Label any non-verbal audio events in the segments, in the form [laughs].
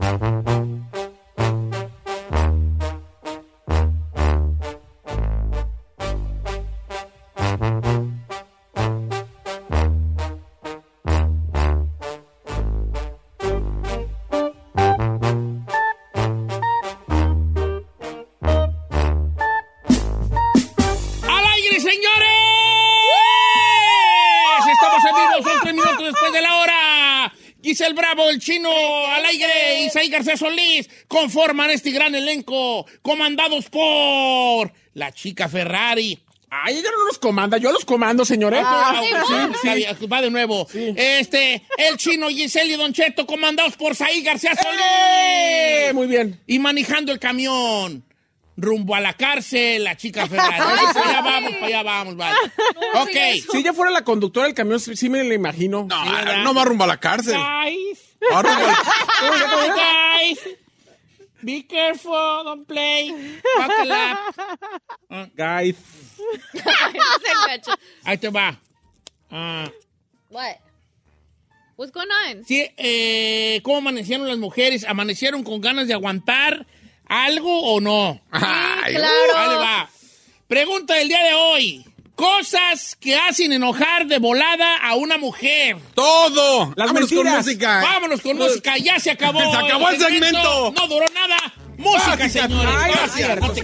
Mm-hmm. Isaí García Solís, conforman este gran elenco, comandados por la chica Ferrari. Ay, ella no los comanda, yo los comando, señores. Ah, sí, sí, sí, va de nuevo. Este, el chino Giselle y Don Cheto, comandados por Saí García Solís. ¡Eh! Muy bien. Y manejando el camión. Rumbo a la cárcel, la chica Ferrari. para allá vamos, para allá vamos, vale. [laughs] ok. Si ella fuera la conductora del camión, sí me la imagino. No, ¿verdad? no va rumbo a la cárcel. Guys, Va rumbo a- [laughs] guys, be careful, don't play. Buckle up. [laughs] Guys. Ahí te va. Ah, What? What's going on? sí, eh, ¿cómo amanecieron las mujeres? ¿Amanecieron con ganas de aguantar algo o no? Ay, claro. Ahí le va. Pregunta del día de hoy. Cosas que hacen enojar de volada a una mujer. Todo. Las Vámonos con música. Vámonos con música, ya se acabó. [laughs] Se acabó el segmento. No duró nada. Música, señores. Ay, Gracias. cierto. No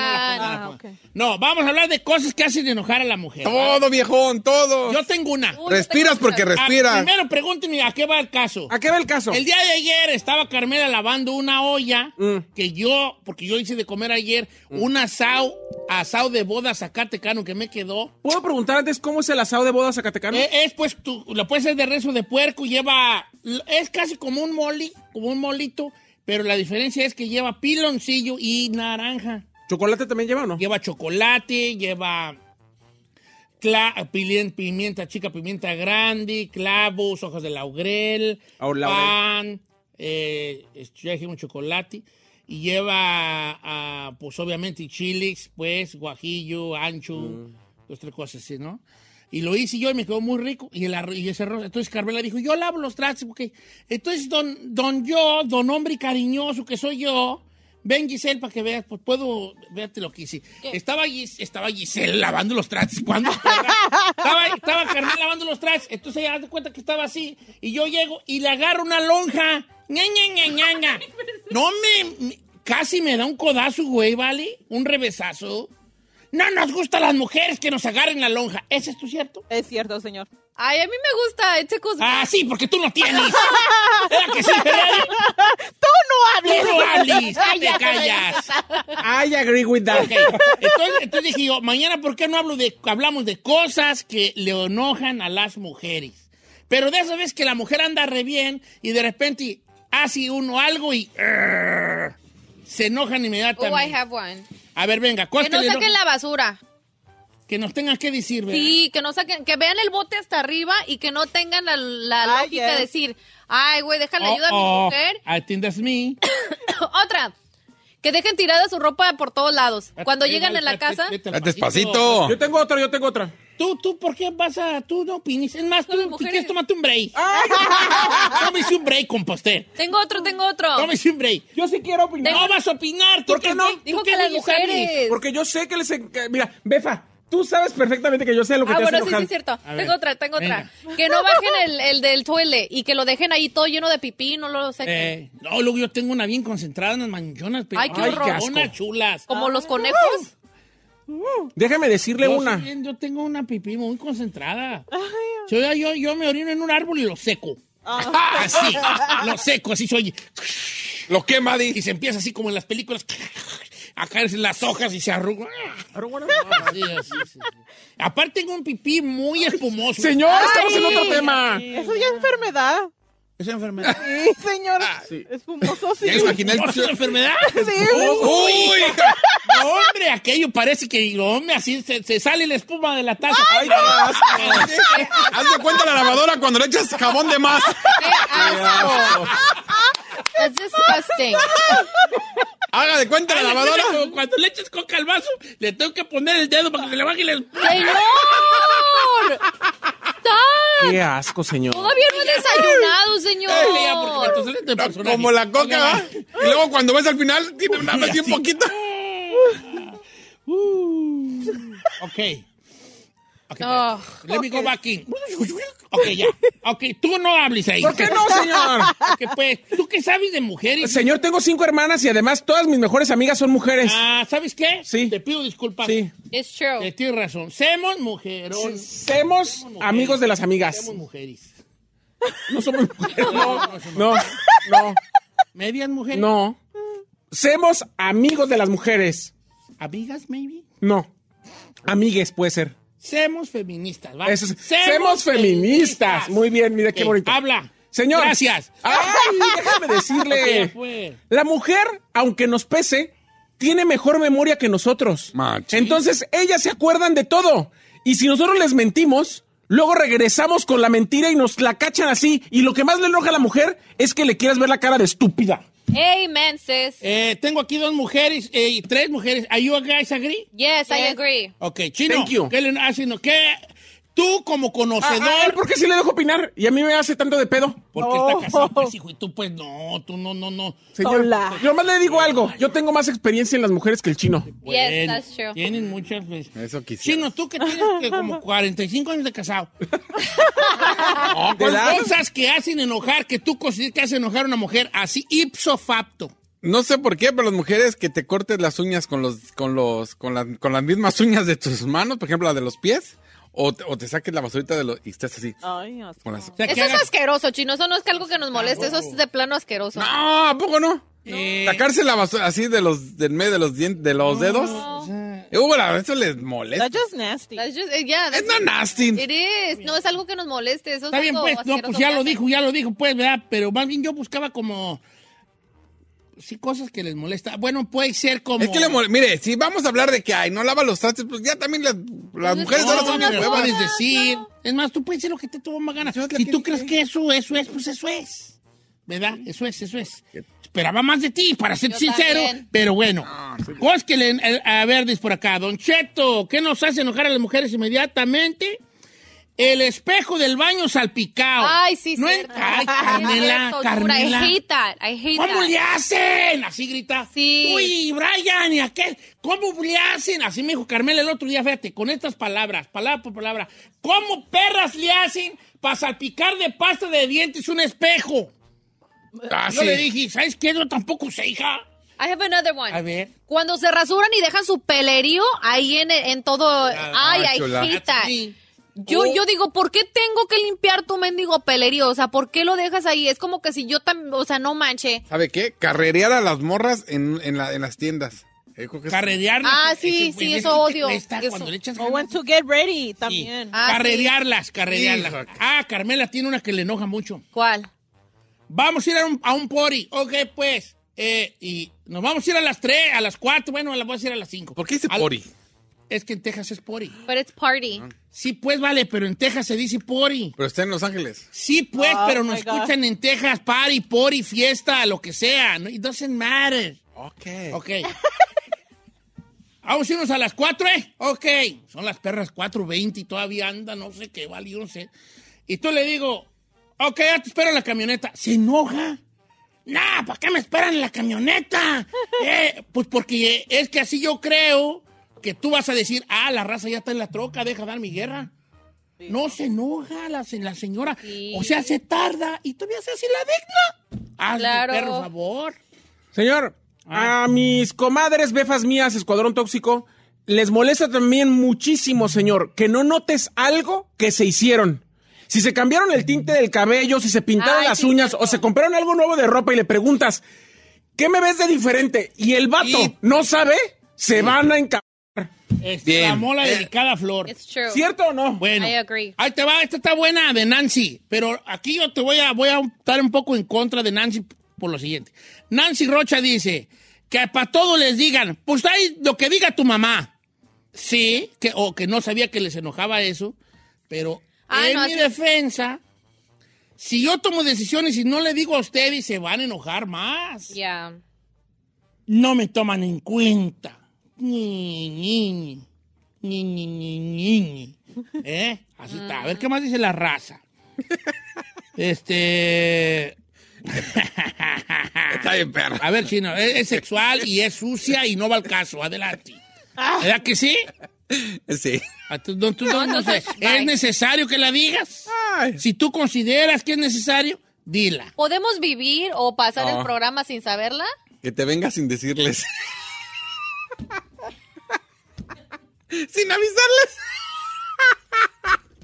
Ah. No, vamos a hablar de cosas que hacen enojar a la mujer. Todo, viejón, todo. Yo tengo una. Uy, Respiras tengo porque. Ah, respiras. primero pregúnteme a qué va el caso. ¿A qué va el caso? El día de ayer estaba Carmela lavando una olla Mm. que yo, porque yo hice de comer ayer, un asado, asado de boda zacatecano que me quedó. ¿Puedo preguntar antes cómo es el asado de boda zacatecano? Eh, Es, pues, tú, lo puedes hacer de rezo de puerco, lleva, es casi como un moli, como un molito, pero la diferencia es que lleva piloncillo y naranja. ¿Chocolate también lleva o no? Lleva chocolate, lleva pimienta chica, pimienta grande, clavos, hojas de laurel, Ah, laurel. pan, eh, ya dijimos chocolate, y lleva, ah, pues obviamente chiles, pues, guajillo, ancho, Mm. dos, tres cosas así, ¿no? Y lo hice yo y me quedó muy rico. Y, el arroz, y ese arroz, entonces Carmela dijo, yo lavo los trastes, porque entonces don, don yo, don hombre cariñoso que soy yo, ven Giselle para que veas, pues puedo, verte lo que hice. Estaba, Gis- estaba Giselle lavando los trastes, ¿cuándo? estaba, estaba Carmela lavando los trastes, entonces ella de cuenta que estaba así, y yo llego y le agarro una lonja, ña, ña, ña. [laughs] No me, me- casi me da un codazo, güey, ¿vale? Un revesazo. No nos gusta a las mujeres que nos agarren la lonja. ¿Ese es tu cierto? Es cierto, señor. Ay, a mí me gusta. It tickles me. Ah, sí, porque tú no tienes. [laughs] ¿Era que sí, Ferrari? ¡Tú no Tú hables! no hables, no te callas. I agree with that. Entonces, entonces dije yo, mañana, ¿por qué no hablo de, hablamos de cosas que le enojan a las mujeres? Pero de esa vez que la mujer anda re bien y de repente hace uno algo y "Arr", se enojan Oh, I inmediatamente. have one. A ver, venga, Que cosas no saquen la basura. que nos tengan que decir, ¿verdad? Sí, que no saquen, que vean el bote hasta arriba y que no tengan la, la Ay, lógica de decir, ay, güey, déjale Oh, ayuda a mi oh, mujer. I think that's me. [coughs] Otra, que dejen tirada su ropa por todos lados. Cuando llegan en la casa, despacito. Yo tengo otra, yo tengo otra. Tú, tú, ¿por qué vas a...? Tú no opines. Es más, tú, mujeres. quieres, tómate un break. [laughs] Tómese un break, composter. tengo otro, tengo otro. Tómese un break. Yo sí quiero opinar. No vas a opinar. ¿tú ¿Por qué no? tú Dijo qué que las mujeres. Porque yo sé que les... Mira, Befa, Tú sabes perfectamente que yo sé lo que Ah, te hace bueno, sí, sí, enojar. es cierto. Tengo otra, tengo venga. otra. Que no bajen el, el del toilet y que lo dejen ahí todo lleno de pipí, no lo sequen. Eh, no, luego yo tengo una bien concentrada, unas manchonas, pero Ay, qué horror. unas chulas. Como los conejos. Déjame decirle Yo, una. bien- yo tengo una pipí muy concentrada. Yo, yo, yo me orino en un árbol y lo seco. Así, lo seco, así soy. Lo quema, Y se empieza así como en las películas a caerse las hojas y se arruga. Así, [laughs] sí, sí. Aparte tengo un pipí muy espumoso. Señor, estamos en otro tema. Eso ya es enfermedad. ¿Esa enfermedad? Sí, señor. sí. Es fumoso, sí. ¿No es una enfermedad? Sí. ¡Uy! No, hombre, aquello parece que, hombre, así se, se sale la espuma de la taza. Ay, qué asco. Haz de cuenta la lavadora cuando le echas jabón de más. ¡Qué asco! That's disgusting. Haga de cuenta la lavadora. Como Cuando le echas coca al vaso, le tengo que poner el dedo para que se le baje la espuma. ¡Señor! ¡Stop! Qué asco, señor. Todavía no he desayunado, señor. Ya, porque entonces sale de No. Como la coca, ¿va? Y luego cuando ves al final, tiene una vez Así. poquito. Uh, ok. Ok, Oh, let me go back in. Ok, ya. Ok, tú no hables ahí. ¿Por qué no, señor? Ok, pues, ¿tú qué sabes de mujeres? Señor, tengo cinco hermanas y además todas mis mejores amigas son mujeres. Ah, ¿sabes qué? Sí. Te pido disculpas. Sí. it's true. Eh, tienes razón. Semos mujerón. Semos amigos de las amigas. Semos mujeres. No somos [laughs] mujeres. No, no, no, ¿Medias mujeres? no. Semos amigos de las mujeres. ¿Amigas, maybe? No. Amigues puede ser. Semos feministas, ¿va? Eso es- Semos feministas. Muy bien, mira qué Ok, bonito. Habla. Señor. Gracias. Ay, déjame [laughs] decirle. La mujer, aunque nos pese, tiene mejor memoria que nosotros. Machín. Entonces, ellas se acuerdan de todo. Y si nosotros les mentimos, luego regresamos con la mentira y nos la cachan así. Y lo que más le enoja a la mujer es que le quieras ver la cara de estúpida. Amen, sis. Eh, tengo aquí dos mujeres eh, y tres mujeres. ¿Are you guys agree? Yes, I agree. Ok, chino. Thank you. ¿Qué le hacen? ¿Qué? Tú como conocedor. Ah, ah, ¿Por qué sí le dejo opinar? Y a mí me hace tanto de pedo. Porque Oh. está casado, pues, hijo, y tú, pues, no, tú no, no, no. Señor, Hola. yo más le digo algo. Yo tengo más experiencia en las mujeres que el chino. Yes, that's true. Tienen muchas veces. Eso quisiera. Chino, tú que tienes que como [laughs] 45 años de casado. [laughs] No, Con ¿cuál- cosas que hacen enojar, que tú consideras que hacen enojar a una mujer, así ipso facto. No sé por qué, pero las mujeres que te cortes las uñas con los, con los, con, la- con las mismas uñas de tus manos, por ejemplo, la de los pies, o, te- o te saques la basurita de los, y estés así. Ay, asco. Con las... O sea, que Eso es hagas- asqueroso, chino. Eso no es que algo que nos moleste. Eso es de plano asqueroso. No, ¿a poco no? Eh, Sacarse la basura así de los, del medio de los dientes, de los dedos. Eh, bueno, eso les molesta. That's just nasty. That's just, eh, yeah, not nasty. It is. No es algo que nos moleste. Eso Está es bien, algo pues, no, pues ya lo dijo, ya lo dijo, pues, ¿verdad? Pero más bien yo buscaba como... Sí, cosas que les molesta. Bueno, puede ser como... Es que le mole- Mire, si vamos a hablar de que ay, no lava los trastes, pues ya también las, las Pues mujeres no, ahora No, son no, bien no, huevas. puedes no, decir. no. Es más, tú puedes decir lo que te toma ganas. Yo es la Si que tú crees que eso, eso es, pues eso es. ¿Verdad? Eso es, eso es. Esperaba más de ti, para ser Yo sincero. también. Pero bueno. Le... eh, A ver, dice por acá. Don Cheto, ¿qué nos hace enojar a las mujeres inmediatamente? El espejo del baño salpicado. Ay, sí, no Ay, Sí, es Carmela, cierto, Carmela. I hate that. I hate ¿Cómo that. le hacen? Así grita. Sí. Uy, Brian, ¿y aquel? ¿Cómo le hacen? Así me dijo Carmela el otro día, fíjate, con estas palabras, palabra por palabra. ¿Cómo perras le hacen para salpicar de pasta de dientes un espejo? Ah, Yo sí. le dije, ¿sabes qué? Yo tampoco sé, hija. I have another one. A ver. Cuando se rasuran y dejan su pelerío ahí en, en todo. Ay, hate that. Sí. Yo, Oh. yo digo, ¿por qué tengo que limpiar tu mendigo pelerío? O sea, ¿por qué lo dejas ahí? Es como que si yo también, o sea, no manche. ¿Sabe qué? Carrerear a las morras en, en, la- en las tiendas. Eh, Carrerearlas. Ah, sí, ese- sí, ese eso odio. cuesta Eso. Cuando le echas O when to get ready Sí. también. Ah, sí. carrerearlas, carrerearlas. Ah, Carmela tiene una que le enoja mucho. ¿Cuál? Vamos a ir a un, a un pori. Ok, pues. Eh, y nos vamos a ir a las 3, a las 4. Bueno, las voy a ir a las 5. ¿Por qué dice Al- pori? Es que en Texas es pori. But it's party. Sí, pues vale, pero en Texas se dice pori. Pero está en Los Ángeles. Sí, pues, Oh, pero nos God. escuchan en Texas, party, pori, fiesta, lo que sea. No, It doesn't matter. Ok. Ok. Vamos a irnos a las 4, ¿eh? Ok. Son las perras 4.20 y todavía anda, no sé qué, vale, yo no sé. Y tú le digo, ok, ya te espero en la camioneta. ¿Se enoja? Nah, ¿para qué me esperan en la camioneta? [laughs] Eh, pues porque es que así yo creo que tú vas a decir, ah, la raza ya está en la troca, deja dar mi guerra. No se enoja la, se- la señora. Sí. O sea, se tarda y todavía se hace la digna. Claro. perro, favor. Señor, Ah. a mis comadres befas mías, Escuadrón Tóxico, les molesta también muchísimo, señor, que no notes algo que se hicieron. Si se cambiaron el tinte del cabello, si se pintaron Ay, las sí, uñas cierto. o se compraron algo nuevo de ropa y le preguntas, ¿qué me ves de diferente? Y el vato Y- no sabe, se van a enca... Es Bien. la mola Eh. delicada flor. It's true. ¿Cierto o no? Bueno, I agree. ahí te va, esta está buena de Nancy, pero aquí yo te voy a, voy a estar un poco en contra de Nancy por lo siguiente. Nancy Rocha dice que para todo les digan, pues ahí lo que diga tu mamá. Sí, que, o que no sabía que les enojaba eso, pero Ah, en no, mi así- defensa, si yo tomo decisiones y no le digo a ustedes, se van a enojar más. Yeah. No me toman en cuenta. ¿Eh? Así está. A ver, ¿qué más dice la raza? Este... Está bien, perro. A ver, Chino, es, es sexual y es sucia y no va al caso. Adelante. ¿Verdad que sí? Sí. Tu- no, tú no- no ¿Es necesario que la digas? Si tú consideras que es necesario, dila. ¿Podemos vivir o pasar el programa sin saberla? Que te venga sin decirles. Sin avisarles.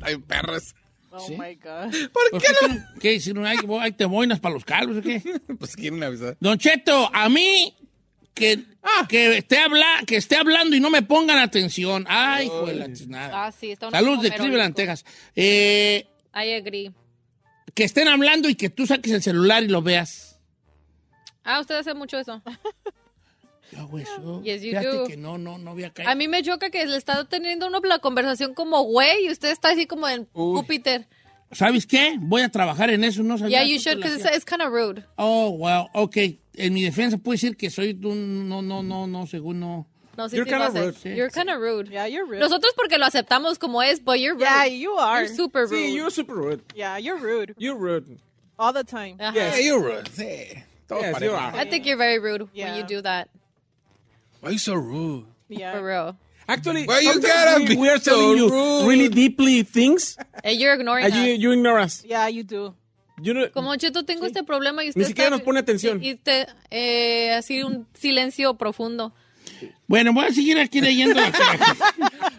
Ay, perros. Oh Sí. my God. ¿Por ¿Por qué no? ¿Qué? Si no hay, hay te boinas para los calvos o qué? [laughs] Pues quieren avisar. Don Cheto, a mí que, que, esté habla, que esté hablando y no me pongan atención. Ay, hijo de la chisnada. Ah, sí, está una Saludos de Cleveland. Texas. Eh, I agree. que estén hablando y que tú saques el celular y lo veas. Ah, usted hace mucho eso. [laughs] Yo hago eso. Yes, you Fíjate do. que no, no, no voy a caer. A mí me choca que le está teniendo uno la conversación como güey y usted está así como en Uy. Júpiter. ¿Sabes qué? Voy a trabajar en eso. No sabía Yeah, you should, because it's, kind of rude. Oh, wow, ok. En mi defensa puedo decir que soy un... No, no, no, no, según no... No, sí, You're sí kinda hace. rude. Sí. You're kind of rude. Yeah, you're rude. Nosotros porque lo aceptamos como es, but you're rude. yeah, you are. You're super rude. Sí, you're super rude. Yeah, you're rude. You're rude. All the time. Ajá. Yes. Hey, you're rude. Sí. Todo Yes, you are. I think you're very rude Yeah. when you do that. Why you so rude? Yeah. For real. Actually, Why you gotta we, be we are so telling you rude? really deeply things And you're ignoring and you, us. you ignore us. Yeah, you do. You know- Como Cheto, tengo este problema y usted Ni siquiera está- nos pone atención. Y, y te, eh, así un silencio profundo. Bueno, voy a seguir aquí leyendo la [laughs]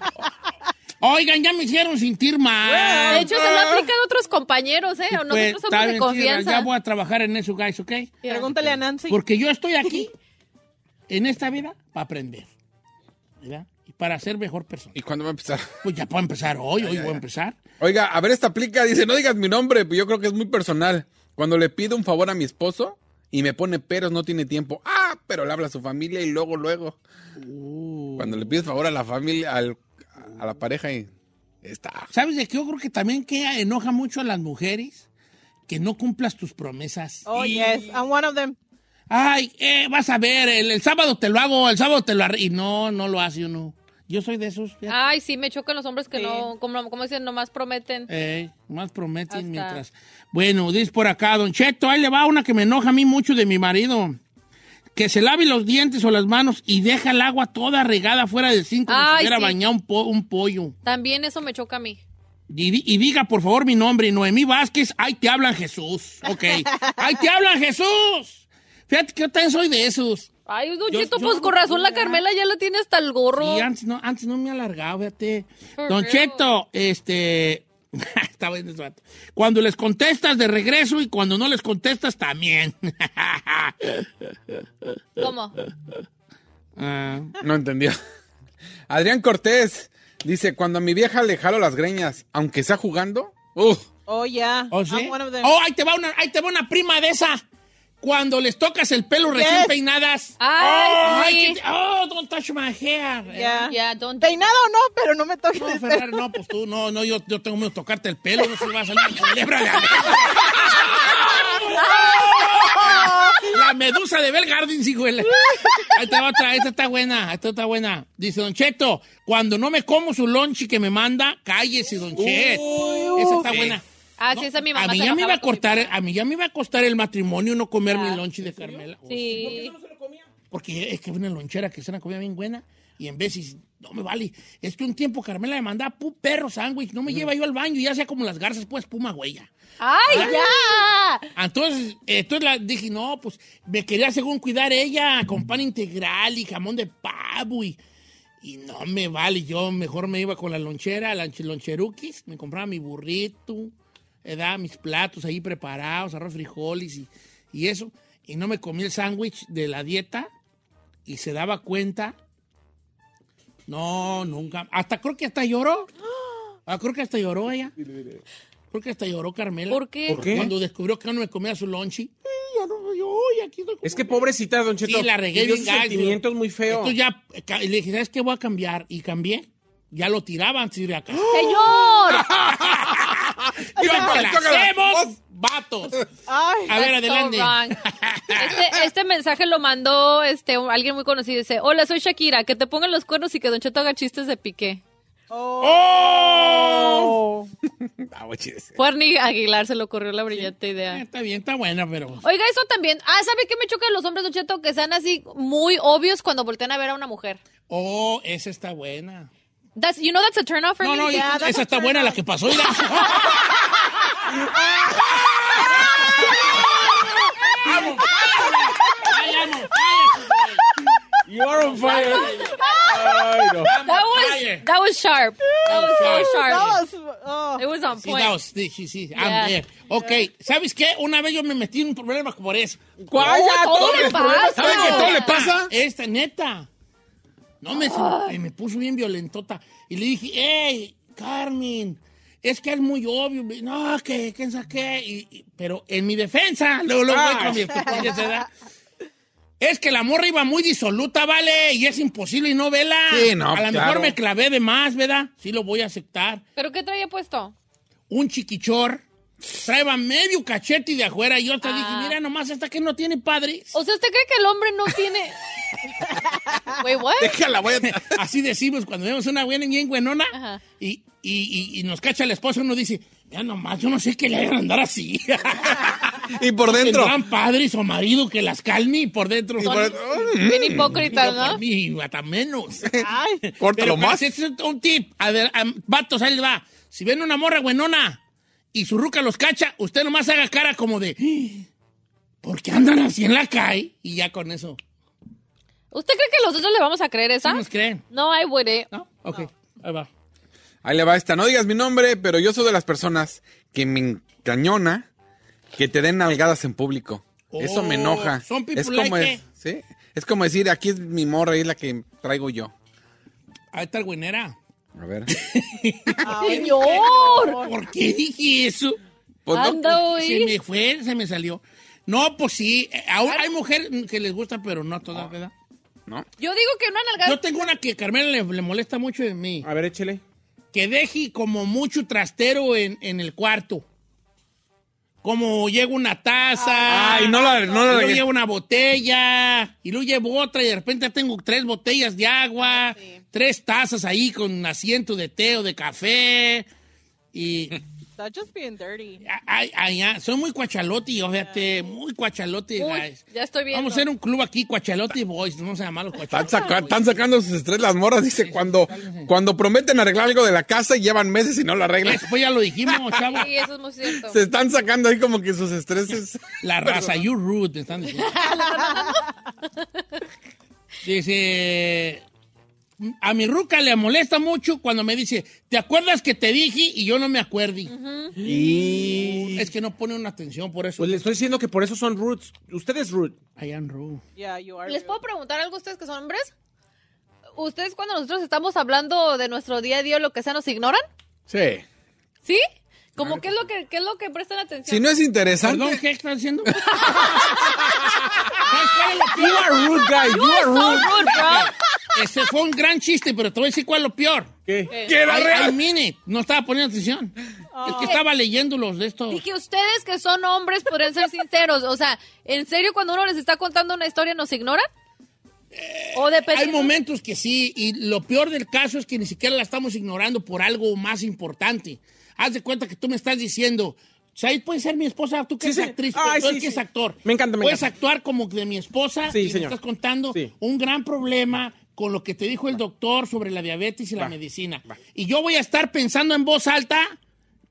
Oigan, ya me hicieron sentir mal. De hecho, se lo aplican otros compañeros, ¿eh? Pues, Nosotros está somos de confianza. Ya voy a trabajar en eso, guys, ¿ok? Yeah. Pregúntale a Nancy. Porque yo estoy aquí, [laughs] en esta vida, para aprender. ¿Verdad? Y para ser mejor persona. ¿Y cuándo va a empezar? [laughs] Pues ya puedo empezar hoy, hoy voy a empezar. Oiga, a ver, esta aplica, dice, no digas mi nombre, pero yo creo que es muy personal. Cuando le pido un favor a mi esposo y me pone peros, no tiene tiempo. Ah, pero le habla a su familia y luego, luego. Cuando le pides favor a la familia, al- a la pareja y está. ¿Sabes de qué? Yo creo que también que enoja mucho a las mujeres que no cumplas tus promesas. Oh, Y- yes. I'm one of them. Ay, eh, vas a ver, el, el sábado te lo hago, el sábado te lo arreglo. Y no, no lo hace uno. Yo soy de esos. fíjate. Ay, sí, me chocan los hombres que Sí. no, como, como dicen, nomás prometen. Eh, más prometen Hasta- mientras. Bueno, dice por acá, Don Cheto, ahí le va una que me enoja a mí mucho de mi marido. Que se lave los dientes o las manos y deja el agua toda regada fuera del zinc como si hubiera sí. bañado un, po- un pollo. También eso me choca a mí. Y, di- y diga, por favor, mi nombre, Noemí Vázquez, ahí te hablan Jesús. Ok. [laughs] ahí te hablan Jesús. Fíjate que yo también soy de esos. Ay, Don Yo- Cheto, yo pues con razón la Carmela ya la tiene hasta el gorro. Sí, antes no, antes no me he alargado, fíjate. For Don real. Cheto, este. [laughs] Está bueno ese vato. Cuando les contestas de regreso y cuando no les contestas también. [laughs] ¿Cómo? Ah, No entendió. Adrián Cortés dice, cuando a mi vieja le jalo las greñas, aunque sea jugando, uf, Oh, yeah. ¿Oh, sí? Oh, ahí te va una, ahí te va una prima de esa. Cuando les tocas el pelo recién Yes. peinadas. Ay, oh, oh, don't touch my hair. Yeah. Yeah, don't Peinado no, pero no me toques No, el Ferrari, no, pues tú, no, no, yo, yo tengo miedo de tocarte el pelo, no se va a salir [laughs] culebra de [laughs] La medusa de Bell Gardens, hijo Ahí va otra, esta está buena, esta está buena. Dice Don Cheto, cuando no me como su lunch que me manda, cállese, Don Cheto. Esa está buena. Ah, No, sí, esa mi a mí se ya me iba a cortar, a mí ya me iba a costar el matrimonio no comer Ah. mi lunch de Carmela. Sí. Porque es que una lonchera que es una comida bien buena. Y en veces, no me vale. Es que un tiempo Carmela me mandaba pu perro sándwich. No me lleva yo al baño, ya sea como las garzas, pues puma huella. ¡Ay, ya! Entonces, entonces la, dije, no, pues me quería según cuidar ella con pan integral y jamón de pavo y, y no me vale. Yo mejor me iba con la lonchera, la loncheruquis, me compraba mi burrito, eh, daba mis platos ahí preparados, arroz, frijoles y, y eso. Y no me comí el sándwich de la dieta y se daba cuenta. No, nunca. Hasta creo que hasta lloró. [gasps] Ah, creo que hasta lloró ella. Creo que hasta lloró Carmela. ¿Por qué? ¿Por qué? Cuando descubrió que no me comía su lonchi. "Ay, ya no, yo, ay, aquí estoy Es que como-". pobrecita, Don Cheto. Sí, la regué bien sentimientos muy feo. Entonces ya le dije, ¿sabes qué? Voy a cambiar. Y cambié. Ya lo tiraba antes de ir a casa. ¡Señor! [laughs] ¿Qué Chócala, chócala. hacemos, vatos? Ay, A ver, so adelante. Este, este mensaje lo mandó este, alguien muy conocido. Dice, hola, soy Shakira. Que te pongan los cuernos y que Don Cheto haga chistes de piqué. ¡Oh! Ah, chis. Fue Arnie Aguilar, se le ocurrió la brillante Eh, idea. Está bien, está buena, pero... Oiga, eso también. Ah, ¿sabe qué me choca de los hombres, Don Cheto? Que sean así muy obvios cuando voltean a ver a una mujer. Oh, esa está buena. That's, you know that's a turn off for No, me? no, Yeah, esa está buena la que pasó. Mira. ¡Vamos! ¡Ay, amo! ¡Cállate, You are on fire. Ay, no. güey! That ¡Vamos, was, that was sharp. That was so that sharp. was, oh. It was on Sí, point. that was- sí, sí, sí. I'm Yeah. there. Ok, ¿sabes qué? Una vez yo me metí en un problema por eso. ¿Cuál? Ya, todo todos le pasa. ¿Saben que todo le pasa? Esta, neta. No, me, me, me puso bien violentota. Y le dije, hey, Carmen, es que es muy obvio. No, que, que saqué. Y, y- pero en mi defensa, luego, luego voy con mi estupidez, ¿verdad? Es que la morra iba muy disoluta, ¿vale? Y es imposible y no vela. Sí, no, A lo claro. mejor me clavé de más, ¿verdad? Sí lo voy a aceptar. ¿Pero qué traía puesto? Un chiquichor. Traeba medio cachete de afuera. Y yo te dije, Ah. mira nomás, esta que no tiene padres. O sea, ¿usted cree que el hombre no tiene... [laughs] Wait, what? Déjala, voy a... [laughs] Así decimos cuando vemos una buena bien buenona y, y, y, y nos cacha el esposo, uno dice, ya nomás, yo no sé qué le hagan andar así. [laughs] Y por dentro. Tendrán padres o marido que las calme y por dentro. Y por- Bien hipócritas, ¿no? mí, hasta menos. Ay, Córtalo Pero más. es un tip. A ver, am- vatos, ahí les va. Si ven una morra buenona y su ruca los cacha, usted nomás haga cara como de, "Ah, ¿por qué andan así en la calle? Y ya con eso. ¿Usted cree que los otros le vamos a creer esa? ¿Sí nos creen? No, I wouldn't. ¿No? Ok, ahí va. Ahí le va esta. No digas mi nombre, pero yo soy de las personas que me encañona que te den nalgadas en público. Eso me Oh, enoja. people es como like es, ¿sí? Es como decir, aquí es mi morra y es la que traigo yo. Ahí está el buenera. A ver. ¡Señor! ¿Por qué dije eso? Pues no, Anda, Se me fue, se me salió. No, pues sí, eh, aún hay mujeres que les gusta, pero no todas, ¿verdad? no. Yo digo que una nalgada... Yo tengo una que a Carmela le, le molesta mucho de mí. A ver, échele. Que deje como mucho trastero en, en el cuarto. Como llega una taza. Ay, no la- no la- y luego lleva una botella. Y luego llevo otra y de repente tengo tres botellas de agua. Tres tazas ahí con asiento de té o de café. Y... [laughs] that's just being dirty. Ay, ay, ay, soy muy cuachalote, yo fíjate, muy cuachalote, Uy, guys. ya estoy viendo. Vamos a hacer un club aquí, cuachalote boys, no vamos a llamar los Están, saca- están sacando sus estrés las morras. Dice, cuando, cuando prometen arreglar algo de la casa y llevan meses y no lo arreglan. Después ya lo dijimos, [laughs] chavo. Sí, eso es muy cierto. Se están sacando ahí como que sus estreses. La raza, you rude, están diciendo. [laughs] Dice, a mi ruca le molesta mucho cuando me dice, ¿te acuerdas que te dije? Y yo no me acuerdo. Y... Es que no pone una atención, por eso. Pues le estoy diciendo que por eso son roots. Usted es root. I am rude. Yeah, you are. ¿Les rude. puedo preguntar algo a ustedes que son hombres? ¿Ustedes cuando nosotros estamos hablando de nuestro día a día o lo que sea nos ignoran? Sí. ¿Sí? ¿Cómo qué es lo que qué es lo que prestan atención? Si no es interesante. Perdón, ¿qué estás diciendo? ¿Sabes [laughs] cuál es lo You are rude, guy. You are So rude. rude, bro. Ese fue un gran chiste, pero te voy a decir cuál es lo peor. ¿Qué? Que era I, I real. mean it. No estaba poniendo atención. Es que estaba leyendo los de estos. Dije, ustedes que son hombres podrían ser sinceros. O sea, ¿en serio cuando uno les está contando una historia nos ignoran? ¿O Hay dependiendo? momentos que sí, y lo peor del caso es que ni siquiera la estamos ignorando por algo más importante. Haz de cuenta que tú me estás diciendo, Said puede ser mi esposa, tú que Sí, eres sí. actriz, Ay, tú sí, que es actor. Me encanta, me Puedes encanta. actuar como de mi esposa Sí, y señor. me estás contando Sí. un gran problema con lo que te dijo el doctor sobre la diabetes y la medicina. Y yo voy a estar pensando en voz alta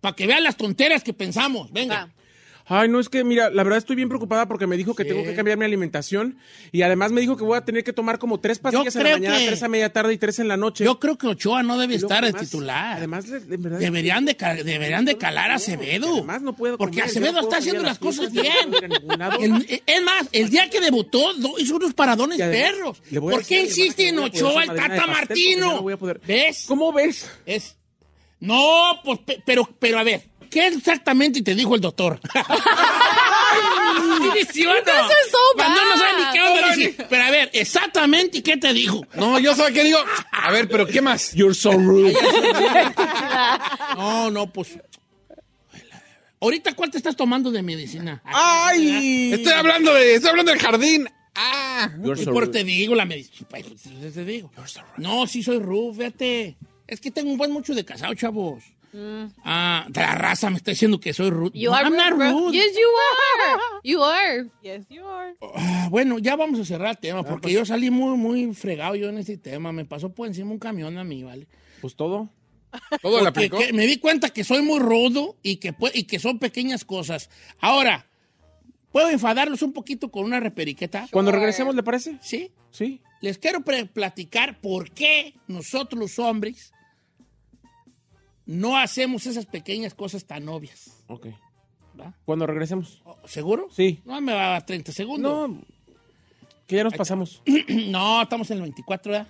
para que vean las tonteras que pensamos. Venga. Va. Ay, no, es que, mira, la verdad estoy bien preocupada porque me dijo que tengo que cambiar mi alimentación y además me dijo que voy a tener que tomar como tres pastillas en la mañana, que- tres a media tarde y tres en la noche. Yo creo que Ochoa no debe estar de además- titular. Además, de, de verdad, deberían de, deberían de calar a Acevedo. además no puedo porque comer, Acevedo no está haciendo las cosas bien. El- es más, el día que debutó hizo unos paradones perros. ¿Por qué insiste en Ochoa el de Tata Martino? no voy a poder. ¿Ves? ¿Cómo ves? Es. No, pues, pe- pero, pero a ver, ¿qué exactamente te dijo el doctor? [laughs] Sí, Cuando no sabe ni qué onda dice, Pero a ver, exactamente, ¿qué te dijo? No, yo sé qué digo. A ver, pero ¿qué más? You're so rude. No, no, pues. Ahorita, ¿cuál te estás tomando de medicina? ¡Ay! Estoy hablando de, estoy hablando del jardín. Ah. You're so por rude. te digo la medicina. Pues, te digo. No, sí soy rude, fíjate. Es que tengo un buen mucho de casado, chavos. Ah, la raza me está diciendo que soy rude. You No, are I'm not rude. Yes, you are. You are. Yes, you are. Ah, bueno, ya vamos a cerrar el Ah, tema, pues. porque yo salí muy, muy fregado yo en este tema. Me pasó por encima un camión a mí, ¿vale? Pues todo. [laughs] Todo le Porque aplicó. que me di cuenta que soy muy rudo y que, y que son pequeñas cosas. Ahora, ¿puedo enfadarlos un poquito con una reperiqueta? Cuando regresemos, ¿le parece? Sí. Sí. Les quiero platicar por qué nosotros los hombres no hacemos esas pequeñas cosas tan obvias. Ok. ¿va? Cuando regresemos. Oh, ¿Seguro? Sí. No me va a 30 segundos. No, que ya nos pasamos. [clears throat] No, estamos en el 24, ¿verdad?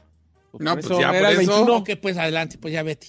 No, pues eso ya, era por eso. 21. Ok, pues adelante, pues ya vete.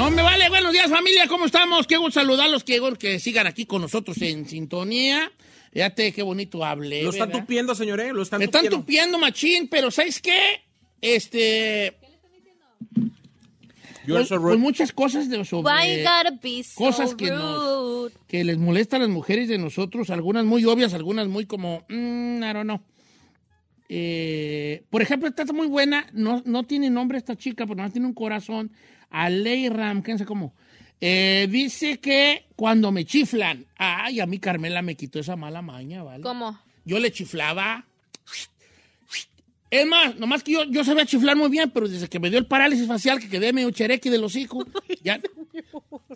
No me vale, buenos días familia, ¿cómo estamos? Qué gusto saludarlos, qué que sigan aquí con nosotros en sintonía. Fíjate qué bonito hablé. Lo están ¿verdad? tupiendo, señor, ¿eh? Lo están Me están tupiendo. tupiendo, machín, pero ¿sabes qué? Este... Pues, so pues rude. muchas cosas de sobre... So cosas que nos- que les molesta a las mujeres de nosotros, algunas muy obvias, algunas muy como, mm, I don't know. Eh, por ejemplo, esta está muy buena, no, no tiene nombre esta chica, pero no tiene un corazón. Aley Ram, quién sabe cómo. Eh, dice que cuando me chiflan, ay, a mí Carmela me quitó esa mala maña, ¿vale? ¿Cómo? Yo le chiflaba. Es más, nomás que yo, yo sabía chiflar muy bien, pero desde que me dio el parálisis facial, que quedé medio cherequi de los [laughs] hijos, ya,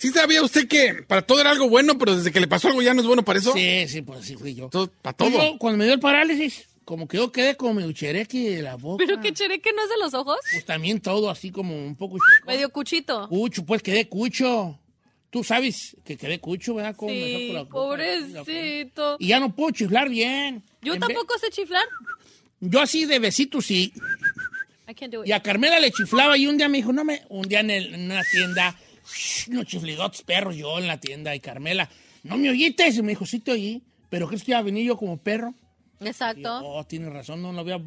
¿Sí sabía usted que para todo era algo bueno, pero desde que le pasó algo ya no es bueno para eso? Sí, sí, pues así fui yo. Todo- para Pues todo. yo, cuando me dio el parálisis, como que yo quedé como medio cherequi de la boca. ¿Pero qué chereque no es de los ojos? Pues también todo así como un poco... Medio cuchito. Cucho, pues quedé cucho. Tú sabes que quedé cucho, ¿verdad? Como Sí, la boca, pobrecito. Y ya no puedo chiflar bien. Yo En vez- tampoco sé chiflar. Yo así de besitos sí. I can't do it. Y a Carmela le chiflaba y un día me dijo, no me... Un día en, el- en una tienda, unos chiflidotes perros yo en la tienda y Carmela, no me oíste. Y me dijo, sí te oí, pero ¿crees que iba a venir yo como perro? Exacto. Oh, tiene razón, no lo había.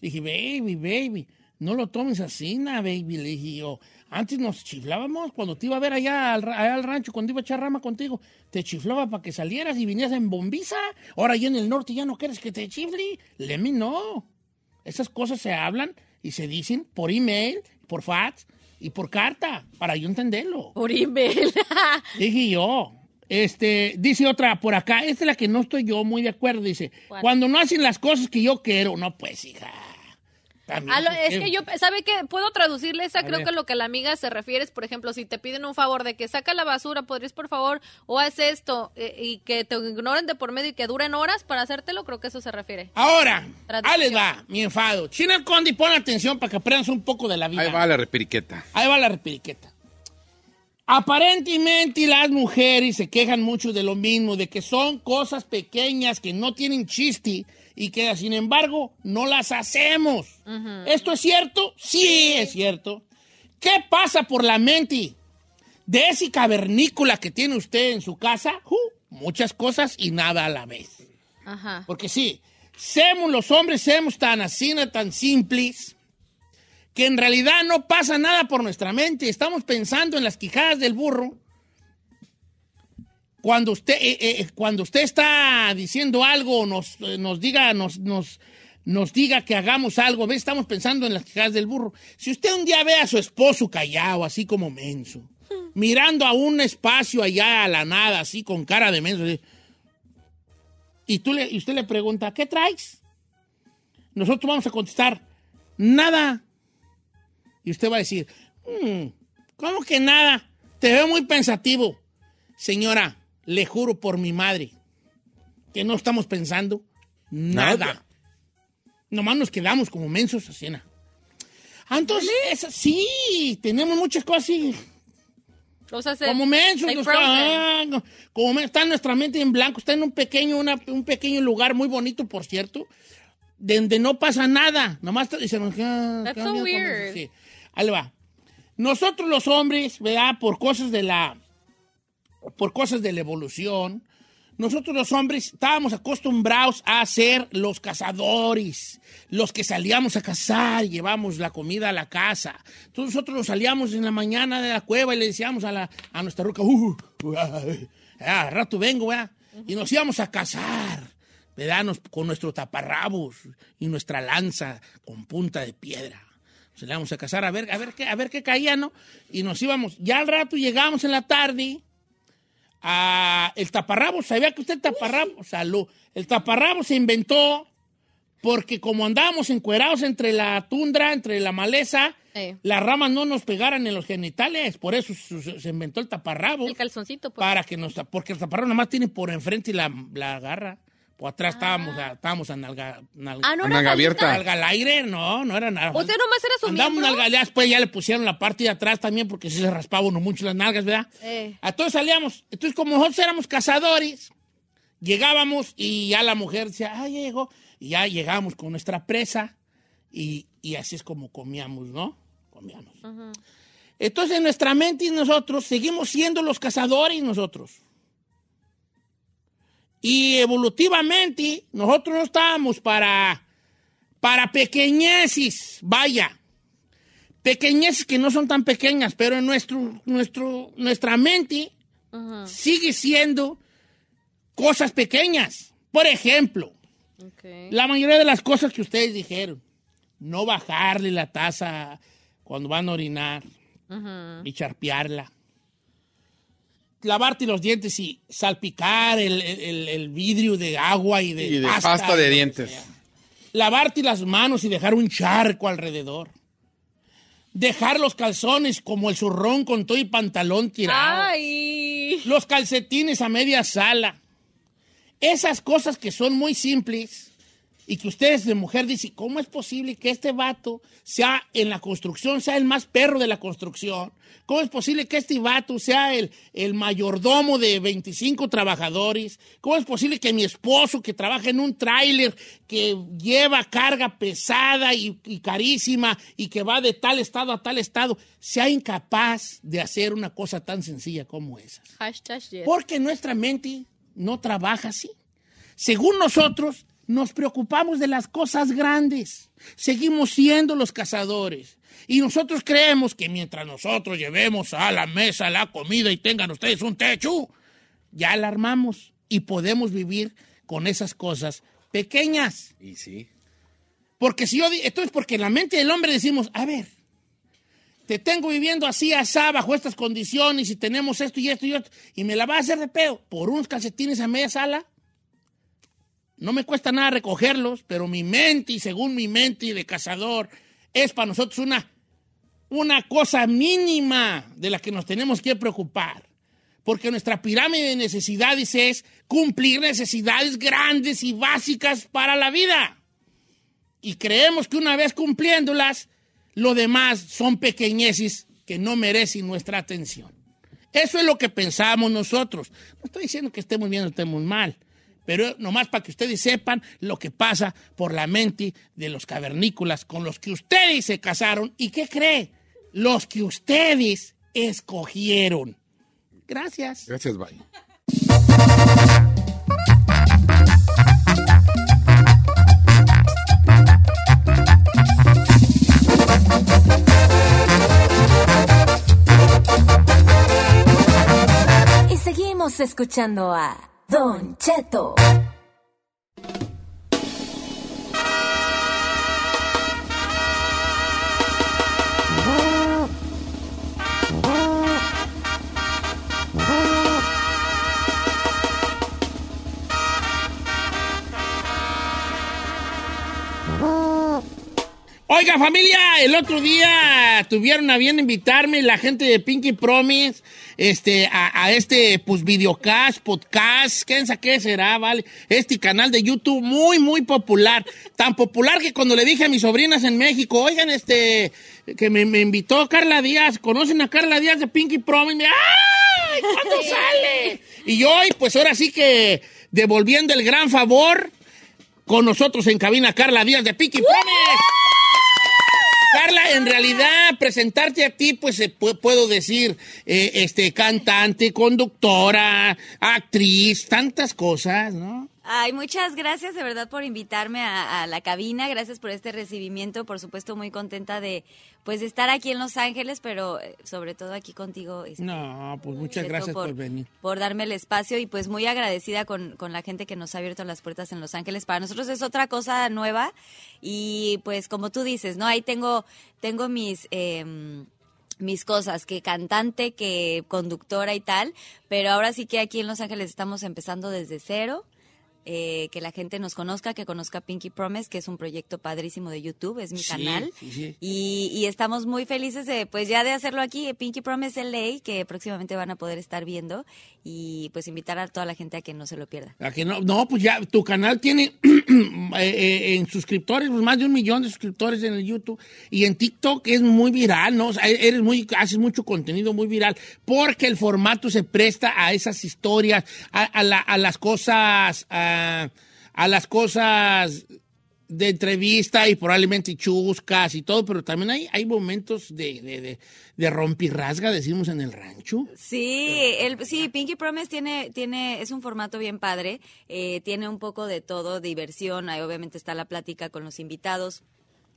Dije, baby, baby, no lo tomes así, na, baby. Le dije yo, antes nos chiflábamos cuando te iba a ver allá al, ra- allá al rancho, cuando iba a echar rama contigo. Te chiflaba para que salieras y vinieras en bombiza. Ahora allá en el norte ya no quieres que te chifle. Me know. Esas cosas se hablan y se dicen por email, por fax y por carta, para yo entenderlo. Por email. Dije yo. Este, dice otra por acá, esta es la que no estoy yo muy de acuerdo, dice, ¿Cuál? cuando no hacen las cosas que yo quiero, no pues, hija. También, lo- es que yo, ¿sabe qué? Puedo traducirle esa, creo ver. que lo que la amiga se refiere es, por ejemplo, si te piden un favor de que saca la basura, podrías por favor, o haz esto, eh, y que te ignoren de por medio y que duren horas para hacértelo, creo que eso se refiere. Ahora, ahí les va, mi enfado. China Condi, pon atención para que aprendas un poco de la vida. Ahí va la repiriqueta. Ahí va la repiriqueta. Aparentemente las mujeres se quejan mucho de lo mismo, de que son cosas pequeñas que no tienen chiste y que sin embargo no las hacemos. ¿Esto es cierto? Sí, es cierto. ¿Qué pasa por la mente de ese cavernícola que tiene usted en su casa? Uh, muchas cosas y nada a la vez. Ajá. Porque sí, somos los hombres, somos tan así, tan simples, que en realidad no pasa nada por nuestra mente. Estamos pensando en las quijadas del burro. Cuando usted, eh, eh, cuando usted está diciendo algo, nos, eh, nos diga, nos, nos, nos diga que hagamos algo, ¿ves? estamos pensando en las quijadas del burro. Si usted un día ve a su esposo callado, así como menso, mirando a un espacio allá a la nada, así con cara de menso, así, y, tú le, y usted le pregunta, ¿qué traes? Nosotros vamos a contestar, nada. Y usted va a decir, "Mm, ¿cómo que nada? Te veo muy pensativo. Señora, le juro por mi madre que no estamos pensando nada. Nada. Nomás nos quedamos como mensos a cena. Ah, entonces, esa- sí, tenemos muchas cosas así. O sea, se- Como mensos, nos- ah, como está nuestra mente en blanco, está en un pequeño, una- un pequeño lugar muy bonito, por cierto, donde no pasa nada. Nomás está- dicen, ah, That's ¿qué so weird. Sí. Ahí va. Nosotros los hombres, ¿verdad? Por cosas de la, por cosas de la evolución, nosotros los hombres estábamos acostumbrados a ser los cazadores, los que salíamos a cazar y llevamos la comida a la casa. Entonces nosotros nos salíamos en la mañana de la cueva y le decíamos a, la, a nuestra ruca, uh, uh, ah, al rato vengo, ¿verdad? Y nos íbamos a cazar, ¿verdad? Nos- con nuestro taparrabos y nuestra lanza con punta de piedra. Nos íbamos a cazar a ver, a ver qué, a ver qué caía, ¿no? Y nos íbamos, ya al rato llegamos en la tarde a el taparrabo, ¿sabía que usted taparrabo? Salud. El taparrabo se inventó porque como andábamos encuerados entre la tundra, entre la maleza, Sí. las ramas no nos pegaran en los genitales, por eso se, se inventó el taparrabo. El calzoncito, pues. Para que nos, porque el taparrabo nomás tiene por enfrente la, la garra. Por atrás estábamos, a- estábamos a nalga, nalga- Ah, no Nalga era abierta. nalga al aire, no, no era nada. O sea, nomás era su Andamos miembro. nalga, ya después ya le pusieron la parte de atrás también porque sí se raspaba uno mucho las nalgas, ¿verdad? Eh. Entonces salíamos, entonces como nosotros éramos cazadores, llegábamos y ya la mujer decía, ah, ya llegó, y ya llegábamos con nuestra presa y, y así es como comíamos, ¿no? Comíamos. Entonces en nuestra mente y nosotros seguimos siendo los cazadores nosotros. Y evolutivamente nosotros no estábamos para, para pequeñeces, vaya. Pequeñeces que no son tan pequeñas, pero en nuestro, nuestro, nuestra mente sigue siendo cosas pequeñas. Por ejemplo, la mayoría de las cosas que ustedes dijeron, no bajarle la taza cuando van a orinar y charpearla. Lavarte los dientes y salpicar el, el- el vidrio de agua y de, Y de pasta de dientes. sea. Lavarte las manos y dejar un charco alrededor. Dejar los calzones como el zurrón con todo y pantalón tirado Ay. los calcetines a media sala. Esas cosas que son muy simples y que ustedes de mujer dicen, ¿cómo es posible que este vato sea en la construcción, sea el más perro de la construcción? ¿Cómo es posible que este vato sea el, el mayordomo de 25 trabajadores? ¿Cómo es posible que mi esposo que trabaja en un tráiler que lleva carga pesada y, y carísima y que va de tal estado a tal estado, sea incapaz de hacer una cosa tan sencilla como esa? Hashtag yes. Porque nuestra mente no trabaja así. Según nosotros, nos preocupamos de las cosas grandes. Seguimos siendo los cazadores. Y nosotros creemos que mientras nosotros llevemos a la mesa la comida y tengan ustedes un techo, ya la armamos y podemos vivir con esas cosas pequeñas. Y sí. Porque si yo, esto es porque en la mente del hombre decimos, a ver, te tengo viviendo así, asá, bajo estas condiciones, y tenemos esto y esto y esto, y me la vas a hacer de pedo por unos calcetines a media sala. No me cuesta nada recogerlos, pero mi mente, y según mi mente de cazador, es para nosotros una, una cosa mínima de la que nos tenemos que preocupar. Porque nuestra pirámide de necesidades es cumplir necesidades grandes y básicas para la vida. Y creemos que una vez cumpliéndolas, lo demás son pequeñeces que no merecen nuestra atención. Eso es lo que pensamos nosotros. No estoy diciendo que estemos bien o estemos mal, pero nomás para que ustedes sepan lo que pasa por la mente de los cavernícolas con los que ustedes se casaron y qué cree, los que ustedes escogieron. Gracias. Gracias, bye. Y seguimos escuchando a Don Cheto. Oiga, familia, el otro día tuvieron a bien invitarme la gente de Pinky Promise este, a, a este pues videocast, podcast, ¿quién sabe qué será, vale? Este canal de YouTube muy, muy popular. Tan popular que cuando le dije a mis sobrinas en México, oigan, este, que me, me invitó Carla Díaz, ¿conocen a Carla Díaz de Pinky Promise? Me, ¡Ay! ¿Cuándo sale? Y hoy, pues ahora sí que devolviendo el gran favor, con nosotros en cabina Carla Díaz de Pinky Promise. Carla, en realidad, presentarte a ti, pues eh, pu- puedo decir, eh, este, cantante, conductora, actriz, tantas cosas, ¿no? Ay, muchas gracias de verdad por invitarme a, a la cabina, gracias por este recibimiento, por supuesto muy contenta de pues de estar aquí en Los Ángeles, pero eh, sobre todo aquí contigo. este, No, pues muchas gracias por, venir. por darme el espacio y pues muy agradecida con, con la gente que nos ha abierto las puertas en Los Ángeles. Para nosotros es otra cosa nueva y pues como tú dices, ¿no? Ahí tengo, tengo mis... em, mis cosas, que cantante, que conductora y tal, pero ahora sí que aquí en Los Ángeles estamos empezando desde cero, eh, que la gente nos conozca, que conozca Pinky Promise, que es un proyecto padrísimo de YouTube, es mi Sí, canal. sí, sí. Y, y estamos muy felices de, pues ya de hacerlo aquí, Pinky Promise LA, que próximamente van a poder estar viendo y pues invitar a toda la gente a que no se lo pierda. ¿A que no? No, pues ya, tu canal tiene [clears throat] eh, eh, en suscriptores, pues más de un millón de suscriptores en el YouTube. Y en TikTok es muy viral, ¿no? O sea, eres muy, haces mucho contenido muy viral, porque el formato se presta a esas historias, a, a la- a las cosas, a, a las cosas de entrevista y probablemente chuscas y todo, pero también hay, hay momentos de, de, de, rompirrasga, decimos en el rancho. Sí, el, sí, Pinky Promise tiene, tiene, es un formato bien padre, eh, tiene un poco de todo, diversión, ahí obviamente está la plática con los invitados.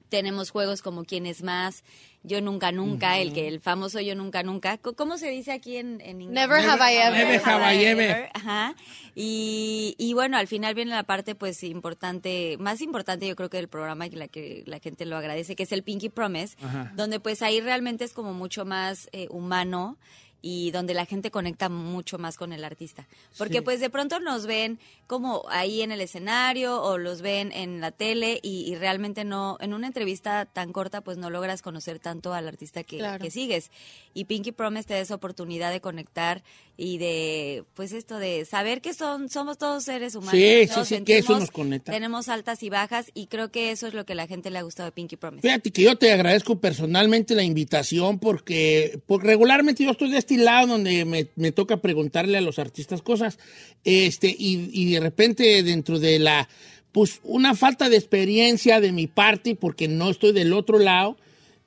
Tenemos juegos como quién es más, yo nunca nunca, el que el famoso yo nunca nunca. ¿Cómo se dice aquí en, en inglés? Never have I ever. Never have I ever. Ajá. Y, y bueno, al final viene la parte pues importante, más importante yo creo que del programa y la que la gente lo agradece, que es el Pinky Promise, Ajá. donde pues ahí realmente es como mucho más eh, humano y donde la gente conecta mucho más con el artista. Porque Sí. pues de pronto nos ven como ahí en el escenario o los ven en la tele y, y realmente no, en una entrevista tan corta pues no logras conocer tanto al artista que, Claro. que sigues. Y Pinky Promise te da esa oportunidad de conectar y de, pues esto de saber que son, somos todos seres humanos. Sí, ¿no? sí, sí, que eso nos conecta. Tenemos altas y bajas y creo que eso es lo que a la gente le ha gustado de Pinky Promise. Fíjate que yo te agradezco personalmente la invitación porque, porque regularmente yo estoy de este lado donde me, toca preguntarle a los artistas cosas este y, y de repente dentro de la, pues una falta de experiencia de mi parte porque no estoy del otro lado,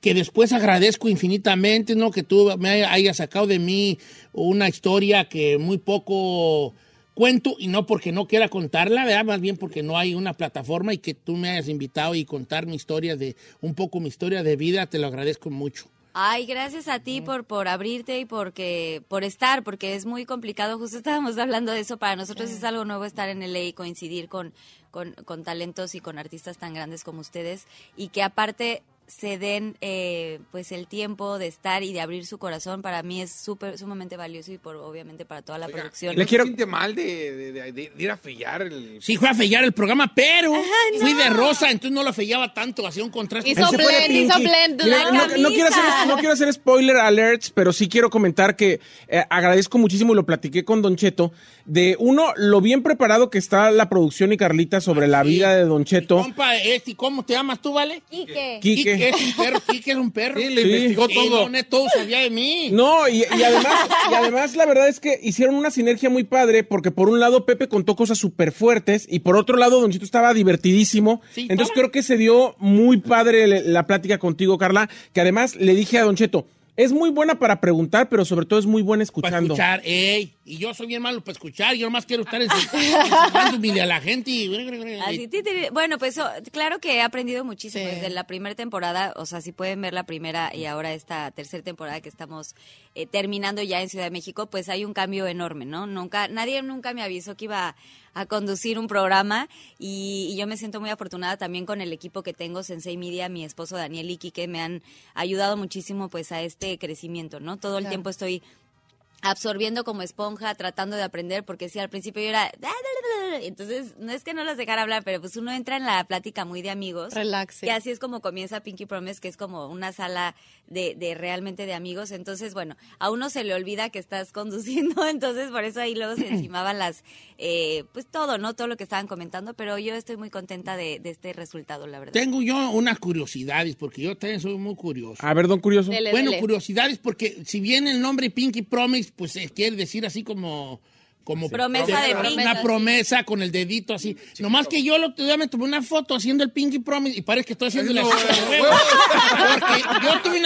que después agradezco infinitamente, ¿no? Que tú me hay- hayas sacado de mí una historia que muy poco cuento y no porque no quiera contarla, ¿verdad? Más bien porque no hay una plataforma y que tú me hayas invitado y contar mi historia de, un poco mi historia de vida, te lo agradezco mucho. Ay, gracias a ti por, por abrirte y porque, por estar, porque es muy complicado. Justo estábamos hablando de eso. Para nosotros es algo nuevo estar en LA y coincidir con, con, con talentos y con artistas tan grandes como ustedes. Y que aparte se den eh, pues el tiempo de estar y de abrir su corazón para mí es súper sumamente valioso y por obviamente para toda la producción. Le quiero... siente mal de, de, de- de ir a fellar el... Sí, fue a fellar el programa, pero fui de rosa, entonces no lo fellaba tanto, hacía un contraste. Hizo blend, hizo blend. Mira, La no, no quiero hacer, no quiero hacer spoiler alerts, pero sí quiero comentar que eh, agradezco muchísimo y lo platiqué con Don Cheto, de uno, lo bien preparado que está la producción y Carlita sobre la Sí. vida de Don Cheto. Compa, este, ¿cómo te llamas tú, vale? Quique. Quique. Es un perro, Quique es un perro. Sí, le Sí. investigó todo. todo sabía de mí. No, y, y además, y además la verdad es que hicieron una sinergia muy padre, porque por un lado Pepe contó cosas súper fuertes, y por otro lado Don Chito estaba divertidísimo. Sí, Entonces creo que se dio muy padre la plática contigo, Carla, que además le dije a Don Cheto, es muy buena para preguntar, pero sobre todo es muy buena Para escuchando. escuchar, ey. Y yo soy bien malo para escuchar. Yo nomás quiero estar enseñándome [laughs] a la gente. Y... Así, Bueno, pues claro que he aprendido muchísimo Sí. desde la primera temporada, o sea, si pueden ver la primera y ahora esta tercera temporada que estamos eh, terminando ya en Ciudad de México, pues hay un cambio enorme, ¿no? Nunca, nadie nunca me avisó que iba a conducir un programa y, y yo me siento muy afortunada también con el equipo que tengo, Sensei Media, mi esposo Daniel y que me han ayudado muchísimo pues a este crecimiento, ¿no? Todo el Claro. tiempo estoy absorbiendo como esponja, tratando de aprender, porque sí, al principio yo era... Entonces, no es que no los dejara hablar, pero pues uno entra en la plática muy de amigos. Relax. Y así es como comienza Pinky Promise, que es como una sala de, de realmente de amigos. Entonces, bueno, a uno se le olvida que estás [laughs] conduciendo, entonces por eso ahí luego se [clears throat] encimaban las, eh, pues todo, ¿no? Todo lo que estaban comentando, pero yo estoy muy contenta de, de este resultado, la verdad. Tengo yo unas curiosidades, porque yo también soy muy curioso. A ver, Don Curioso. Dele, bueno, dele. curiosidades, porque si bien el nombre Pinky Promise, pues eh, quiere decir así como... Como Promesa de Pinky. Una promesa con el dedito así. Nomás que yo el otro día me tomé una foto haciendo el Pinky Promise y parece que estoy haciendo la No, [laughs] huevo. Porque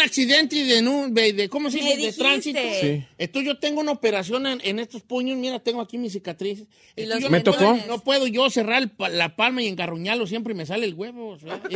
accidente de, de, de- ¿cómo se dice? De tránsito. Sí. Entonces yo tengo una operación en, en estos puños. Mira, tengo aquí mis cicatrices. ¿Y Entonces, los yo Me no puedo- tocó. no puedo yo cerrar el pa- la palma y engarruñarlo. Siempre me sale el huevo. o sea, [laughs]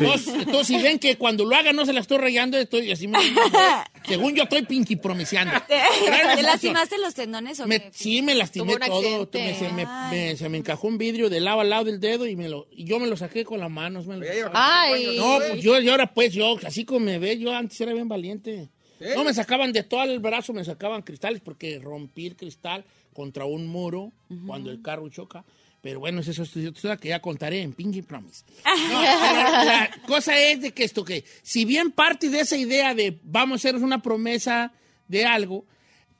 entonces, entonces, si ven que cuando lo haga no se la estoy rayando, estoy así. me- [laughs] según yo estoy pinky promiseando. [laughs] ¿Te lastimaste los tendones o Me- qué? sí, me lastimé todo. Me- se, me, se me encajó un vidrio de lado al lado del dedo y, me lo, y yo me lo saqué con las manos. me lo- Ay. no, pues yo, yo ahora pues yo, así como me ve, yo antes era bien valiente. No, me sacaban de todo el brazo, me sacaban cristales porque rompí el cristal contra un muro cuando el carro choca. Pero bueno, eso es historia que ya contaré en Pinky Promise. [laughs] No, la cosa es de que esto que, si bien parte de esa idea de vamos a hacer una promesa de algo,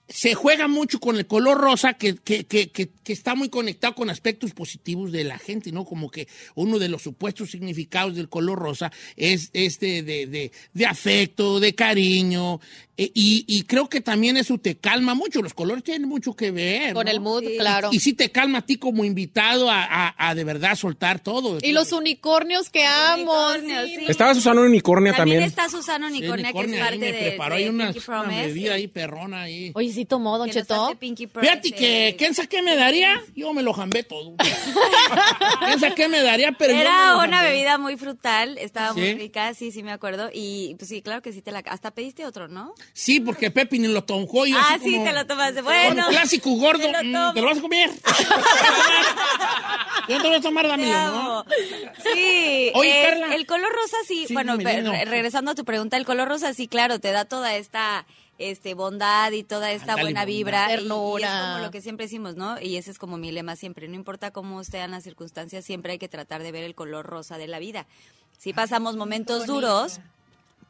se juega mucho con el color rosa que, que, que, que, que está muy conectado con aspectos positivos de la gente, ¿no? Como que uno de los supuestos significados del color rosa es este de, de, de afecto, de cariño, eh, y, y creo que también eso te calma mucho. Los colores tienen mucho que ver. Con ¿no? el mood, claro. Y sí te calma a ti como invitado a, a- a de verdad soltar todo. Y los unicornios que amo. Unicornios, sí. Estaba Susana Unicornia También, también. está Susana Sí, Unicornia, que es ahí parte me de, preparó de ahí una, una bebida ahí perrona ahí. Oye, sí tomó, Don Cheto. Fíjate que, ¿quién sabe qué me daría? Yo me lo jambé todo. [laughs] ¿Quién sabe qué me daría? Pero yo me Era una bebida muy frutal, estaba ¿Sí? muy rica, sí, sí me acuerdo. Y pues sí, claro que sí te la... Hasta pediste otro, ¿no? Sí, porque Pepe ni lo tomó. Yo ah, así sí, como- te lo tomaste. como Bueno, clásico gordo. te lo mm. ¿Te lo vas a comer? [laughs] Yo no te lo voy a tomar, te dámelo, ¿no? Sí, Oye, es- Carla. el color rosa sí, Sí, bueno, regresando a tu pregunta, el color rosa sí, claro, te da toda esta este bondad y toda esta buena vibra y- y, es como lo que siempre decimos, ¿no? Y ese es como mi lema siempre, no importa cómo sean las circunstancias, siempre hay que tratar de ver el color rosa de la vida. Si pasamos momentos duros,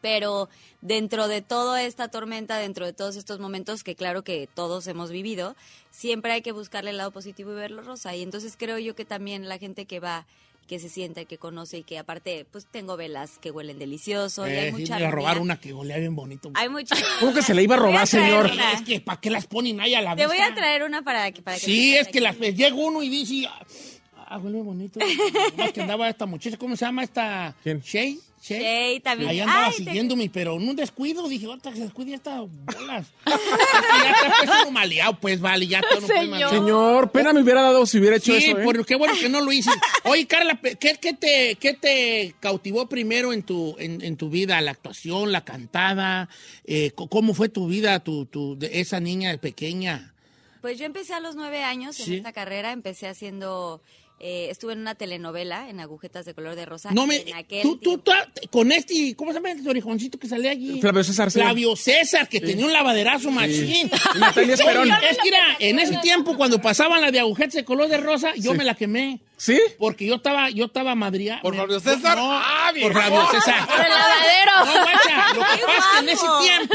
pero dentro de toda esta tormenta, dentro de todos estos momentos que claro que todos hemos vivido, siempre hay que buscarle el lado positivo y verlo rosa. Y entonces creo yo que también la gente que va, que se sienta, que conoce y que aparte, pues tengo velas que huelen delicioso y hay Eh, sí, mucha me iba a robar una que olía bien bonito. Hay mucha... ¿Cómo que se le iba a robar, señor? una. Es que, ¿para qué las ponen ahí a la Te vista? voy a traer una para que... Para que Sí, es que las, llega uno y dice, Ah, huele bonito. [laughs] Más que andaba esta muchacha, ¿cómo se llama esta? ¿Quién? Shay. Shay. Shay también. Ahí andaba Ay, te- siguiéndome, pero en un descuido dije, otra que se descuide esta bolas. [laughs] ya está pues uno maleado, pues vale, ya todo no puede Señor. mandar. Señor, pena me hubiera dado si hubiera hecho Sí, eso, ¿eh? pero qué bueno que no lo hice. Oye, Carla, ¿qué, qué te, qué te cautivó primero en tu, en, en tu vida? ¿La actuación, la cantada? Eh, ¿Cómo fue tu vida, tu, tu, de esa niña pequeña? Pues yo empecé a los nueve años Sí. en esta carrera, empecé haciendo, eh, estuve en una telenovela en agujetas de color de rosa. No me, en aquel tú, tú, tú- con este, ¿cómo se llama este orijoncito que sale allí? Flavio César, sí. Flavio César, que tenía un lavaderazo machín. Y Natalia [laughs] Esperón. Es que era, en ese tiempo, cuando pasaban la de agujetas de color de rosa, yo Sí. me la quemé. ¿Sí? Porque yo estaba, yo estaba madriado. ¿Por Flavio César? No, Ah, bien. por Flavio César. Por el lavadero. No, guacha, lo que ¡Qué pasa es que en ese tiempo,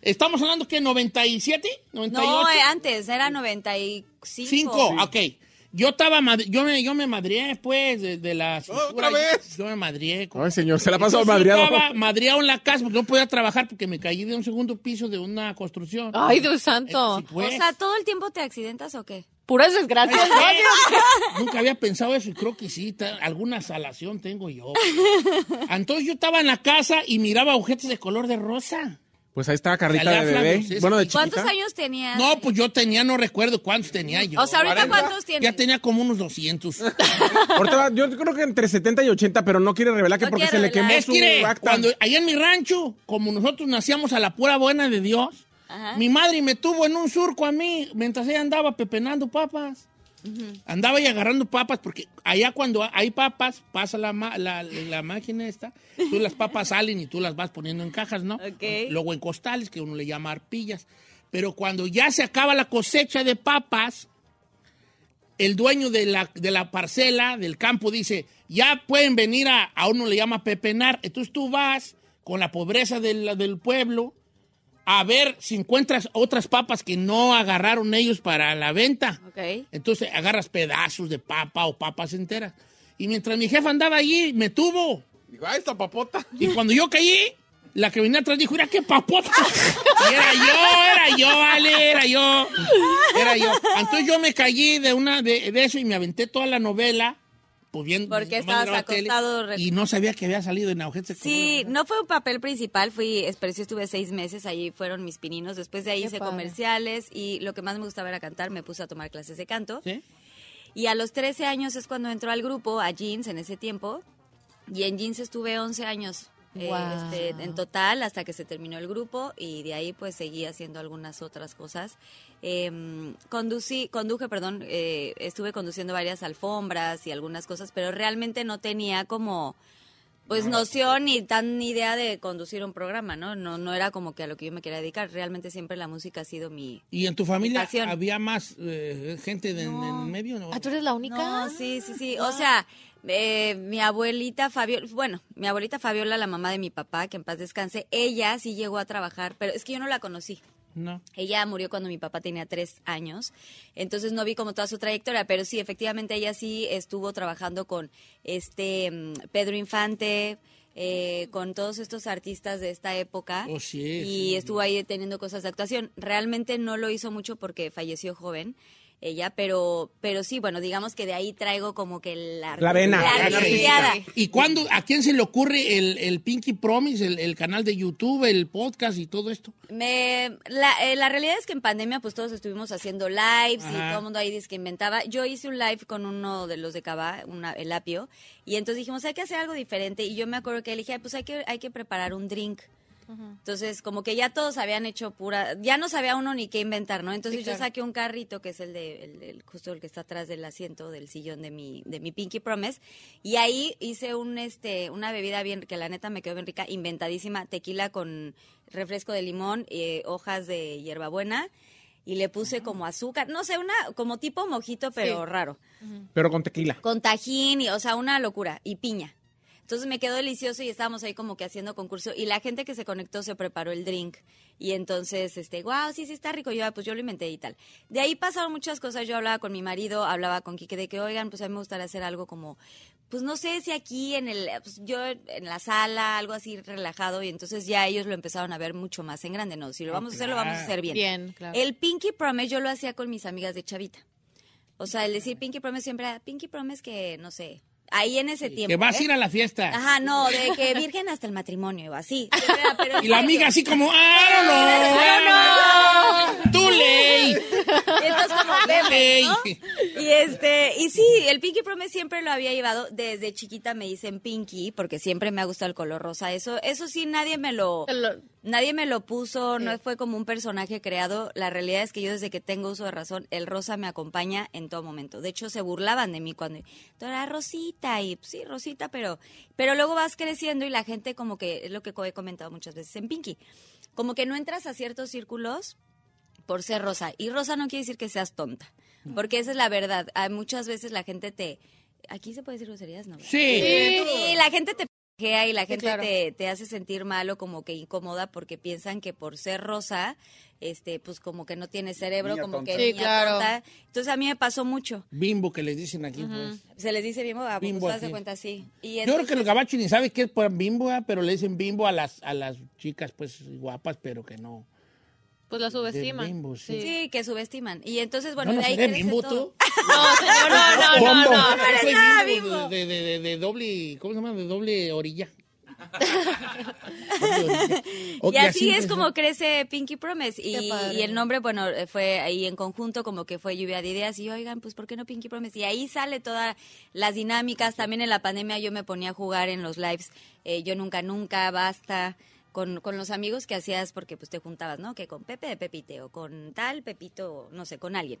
estamos hablando que 97, 98, No, eh, antes, era 95. 5, ok. Yo estaba, yo me, yo me madrié, pues, de, de la ¿Otra vez? Yo me madrié. con- Ay, señor, se la Entonces, madreado. Yo estaba madreado en la casa porque no podía trabajar porque me caí de un segundo piso de una construcción. Ay, Dios Eh, santo. sí, pues. O sea, ¿todo el tiempo te accidentas o qué? Puras desgracias. Ay, Nunca había pensado eso y creo que sí, alguna salación tengo yo. [laughs] Entonces yo estaba en la casa y miraba agujetas de color de rosa. Pues ahí Carrita Salía de bebé. Bueno, de ¿Cuántos chiquita. años tenías? No, pues yo tenía, no recuerdo cuántos tenía yo. O sea, ahorita 40. cuántos tienes? Ya tenía como unos 200. [laughs] Ahorita va- yo creo que entre 70 y 80, pero no quiere revelar que No porque se le quemó Es su que acta. cuando allá en mi rancho, como nosotros nacíamos a la pura buena de Dios, Ajá. mi madre me tuvo en un surco a mí mientras ella andaba pepenando papas. Andaba y agarrando papas porque allá cuando hay papas, pasa la, la, la máquina esta, tú las papas [laughs] salen y tú las vas poniendo en cajas, ¿no? Ok. Luego en costales, que uno le llama arpillas. Pero cuando ya se acaba la cosecha de papas, el dueño de la, de la parcela, del campo, dice, ya pueden venir a, a uno le llama pepenar. Entonces tú vas con la pobreza del, del pueblo a ver si encuentras otras papas que no agarraron ellos para la venta. Ok. Entonces agarras pedazos de papa o papas enteras. Y mientras mi jefa andaba allí, me tuvo. Digo, ay, esta papota. Y cuando yo caí, la que venía atrás dijo, mira qué papota. [laughs] Y era yo, era yo, vale, era yo. Era yo. Entonces yo me caí de una de, de eso y me aventé toda la novela. Porque estabas tele, acostado Y no sabía que había salido en Agujetas de Sí, no fue un papel principal, fui, pero sí estuve seis meses, ahí fueron mis pininos, después de ahí Qué hice padre. comerciales y lo que más me gustaba era cantar, me puse a tomar clases de canto. ¿Sí? Y a los 13 años es cuando entró al grupo, a Jeans en ese tiempo, y en Jeans estuve 11 años. eh, Wow. este, en total hasta que se terminó el grupo y de ahí pues seguí haciendo algunas otras cosas Em, conducí conduje perdón eh, estuve conduciendo varias alfombras y algunas cosas pero realmente no tenía como pues noción ni tan idea de conducir un programa no no no era como que a lo que yo me quería dedicar realmente siempre la música ha sido mi ¿Y en tu familia Pasión. había más eh, gente de- en el medio? ¿no? Ah, ¿tú eres la única? No, sí, sí, sí. O sea, eh, mi abuelita Fabiola, bueno, mi abuelita Fabiola, la mamá de mi papá, que en paz descanse, ella sí llegó a trabajar, pero es que yo no la conocí. No. Ella murió cuando mi papá tenía tres años, entonces no vi como toda su trayectoria, pero sí, efectivamente ella sí estuvo trabajando con este mm, Pedro Infante, eh, con todos estos artistas de esta época Oh, sí, y sí. estuvo ahí teniendo cosas de actuación. Realmente no lo hizo mucho porque falleció joven ella, pero pero sí, bueno, digamos que de ahí traigo como que la La vena. la La. ¿Y cuándo, a quién se le ocurre el, el Pinky Promise, el, el canal de YouTube, el podcast y todo esto? Me, la, eh, la realidad es que en pandemia pues todos estuvimos haciendo lives y todo el mundo ahí dice que inventaba. Yo hice un live con uno de los de Cava, una, el Apio, y entonces dijimos hay que hacer algo diferente y yo me acuerdo que le dije "Ay, pues hay que, hay que preparar un drink. Entonces, como que ya todos habían hecho pura, ya no sabía uno ni qué inventar, ¿no? Entonces Sí, yo saqué un carrito que es el de, el, el- justo el que está atrás del asiento del sillón de mi, de mi Pinky Promise, y ahí hice un, este, una bebida bien, que la neta me quedó bien rica, inventadísima, tequila con refresco de limón, eh, hojas de hierbabuena, y le puse como azúcar, no sé, una, como tipo mojito, pero Sí. raro Pero con tequila. con tajín y, o sea, una locura, y piña. Entonces me quedó delicioso y estábamos ahí como que haciendo concurso y la gente que se conectó se preparó el drink y entonces, este, wow, sí, sí está rico, yo, "Ah, pues yo lo inventé y tal. De ahí pasaron muchas cosas, yo hablaba con mi marido, hablaba con Quique de que, oigan, pues a mí me gustaría hacer algo como, pues no sé si aquí en el, pues yo en la sala, algo así relajado y entonces ya ellos lo empezaron a ver mucho más en grande, no, si lo vamos a hacer, lo vamos a hacer bien. Bien, claro. El Pinky Promise yo lo hacía con mis amigas de Chavita. O sea, el decir Pinky Promise siempre era Pinky Promise que, no sé, ahí en ese tiempo. Que vas a ¿eh? ir a la fiesta. Ajá, no, de que virgen hasta el matrimonio, así. [laughs] Pero en Y la amiga así como, ¡ah, no! ¡Tú ley! Y entonces como ley! ¿no? Y este, y sí, el Pinky Promise siempre lo había llevado. Desde chiquita me dicen Pinky, porque siempre me ha gustado el color rosa. Eso, eso sí nadie me lo, Lo- nadie me lo puso, no fue como un personaje creado. La realidad es que yo desde que tengo uso de razón, el rosa me acompaña en todo momento. De hecho, se burlaban de mí cuando tú eras Rosita, y pues, sí, Rosita, pero, pero luego vas creciendo y la gente como que, es lo que he comentado muchas veces en Pinky, como que no entras a ciertos círculos por ser rosa. Y rosa no quiere decir que seas tonta, porque esa es la verdad. Hay muchas veces la gente te... Aquí se puede decir groserías, ¿no? Sí. Sí, la gente te y la gente claro. te, te hace sentir mal o como que incómoda porque piensan que por ser rosa, este, pues como que no tiene cerebro, Niña como tonta. que Sí, niña claro. tonta. Entonces a mí me pasó mucho. Bimbo que les dicen aquí, pues. Se les dice bimbo, a Bimbo cuenta así. Y Yo creo que entonces- los gabachos ni saben qué es por bimbo, ¿eh? pero le dicen bimbo a las, a las chicas, pues, guapas, pero que no. Pues la subestiman. De bimbo, sí. Sí, que subestiman. Y entonces, bueno, ¿No, no de ahí seré bimbo todo. tú? [laughs] No, señor, [laughs] no, no, no, no. Yo soy nada, bimbo bimbo. De, de, de, de doble, ¿cómo se llama? De doble orilla. Doble orilla. [laughs] Ok, Y así es como crece Pinky Promise. Y el nombre, bueno, eh, fue ahí en conjunto, como que fue lluvia de ideas. Y oigan, pues, ¿por qué no Pinky Promise? Y ahí sale todas las dinámicas. También en la pandemia yo me ponía a jugar en los lives. eh, yo nunca, nunca, basta. Con, con los amigos que hacías, porque pues te juntabas, ¿no? Que con Pepe de Pepite o con tal Pepito, no sé, con alguien.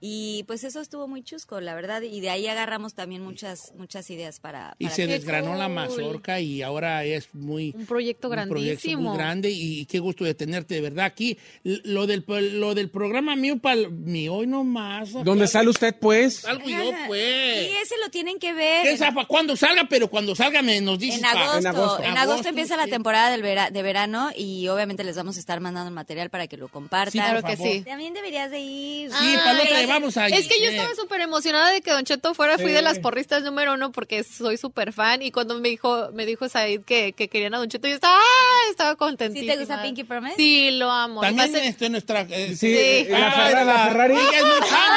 Y pues eso estuvo muy chusco, la verdad. Y de ahí agarramos también muchas muchas ideas para... Y se que- desgranó la mazorca y ahora es muy... Un proyecto un proyecto grandísimo. muy grande y qué gusto de tenerte de verdad aquí. Lo del, lo del programa mío, para mío, hoy nomás. ¿Dónde sale usted, pues? Salgo yo, pues. Y ese lo tienen que ver. ¿Qué sabe? Cuando salga, pero cuando salga me nos dices. En agosto, en En agosto, agosto. Agosto, empieza la temporada del vera- de verano y obviamente les vamos a estar mandando material para que lo compartan. Sí, por Claro que favor. sí. También deberías de ir. Sí, otra llevamos a Es que yo eh, estaba súper emocionada de que Don Cheto fuera, fui de las porristas número uno porque soy súper fan y cuando me dijo, me dijo Said que, que querían a Don Cheto, yo estaba, ¡ah! estaba contentísima. ¿Sí te gusta Pinky Promise? Sí, lo amo. También ser- este, nuestra... eh, Sí, Sí. La, Ah, Ferrari, la Ferrari, Ella es muy fan.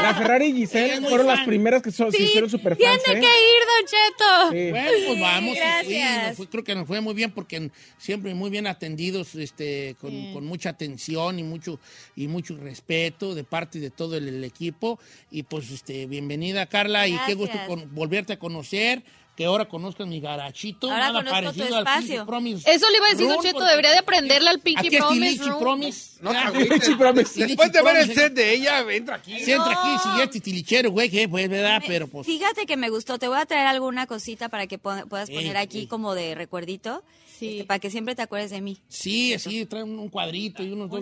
La Ferrari y Giselle fueron fan. las primeras que so- se Sí, hicieron super tiene fans, ¿eh? que ir, Don Cheto. Sí. Bueno, pues vamos. gracias. nos fue- creo que nos fue muy bien porque siempre muy bien atendidos, este, con, con mucha atención y mucho y mucho respeto de parte de todo el, el equipo. Y pues, este, bienvenida Carla y qué gusto con- volverte a conocer. Que ahora conozcan mi garachito. Ahora nada parecido al. Pinky Promise Eso le iba a decir Don Room, Cheto, debería de aprenderle al Pinky Aquí es Promise Room. Promise. No, Ya. te agüites. Sí, promise. Después de ver el set de ella, entra aquí. Sí, entra aquí, si es titilichero, güey, que pues, ¿verdad? Pero pues... Fíjate que me gustó. Te voy a traer alguna cosita para que puedas Sí, poner aquí sí. como de recuerdito. Sí. este, para que siempre te acuerdes de mí. Sí, así, trae un cuadrito y unos dos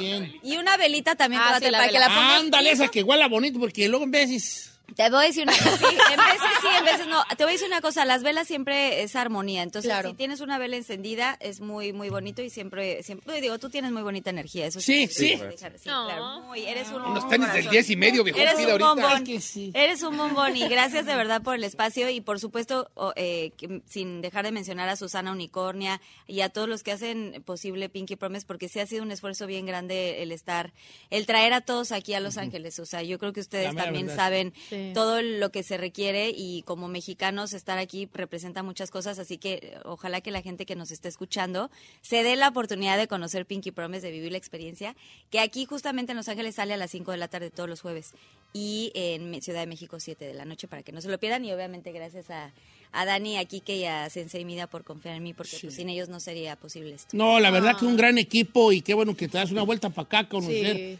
¿eh? Y una velita también Ah, sí, para que la pongas. Ándale, esa que huela bonito, porque luego en veces... Te voy a decir una cosa, sí, en veces sí, en veces no. Te voy a decir una cosa, las velas siempre es armonía. Entonces, Claro. si tienes una vela encendida, es muy, muy bonito y siempre, siempre, digo, tú tienes muy bonita energía. Eso Sí, sí. dejar, sí, No. claro. Muy, eres un Unos un tenis del corazón. 10 y medio, viejo. Eres un ahorita. bombón. Es que sí. Eres un bombón y gracias de [laughs] verdad por el espacio y por supuesto, eh, que- sin dejar de mencionar a Susana Unicornia y a todos los que hacen posible Pinky Promise porque sí ha sido un esfuerzo bien grande el estar, el traer a todos aquí a Los Ángeles. O sea, yo creo que ustedes también verdad. saben Sí. Todo lo que se requiere y como mexicanos estar aquí representa muchas cosas, así que ojalá que la gente que nos esté escuchando se dé la oportunidad de conocer Pinky Promise, de vivir la experiencia, que aquí justamente en Los Ángeles sale a las 5 de la tarde todos los jueves y en Ciudad de México 7 de la noche para que no se lo pierdan y obviamente gracias a, a Dani, a Kike y a Sensei Mida por confiar en mí porque pues, sin ellos no sería posible esto. No, la verdad que un gran equipo y qué bueno que te das una vuelta para acá a conocer. Sí.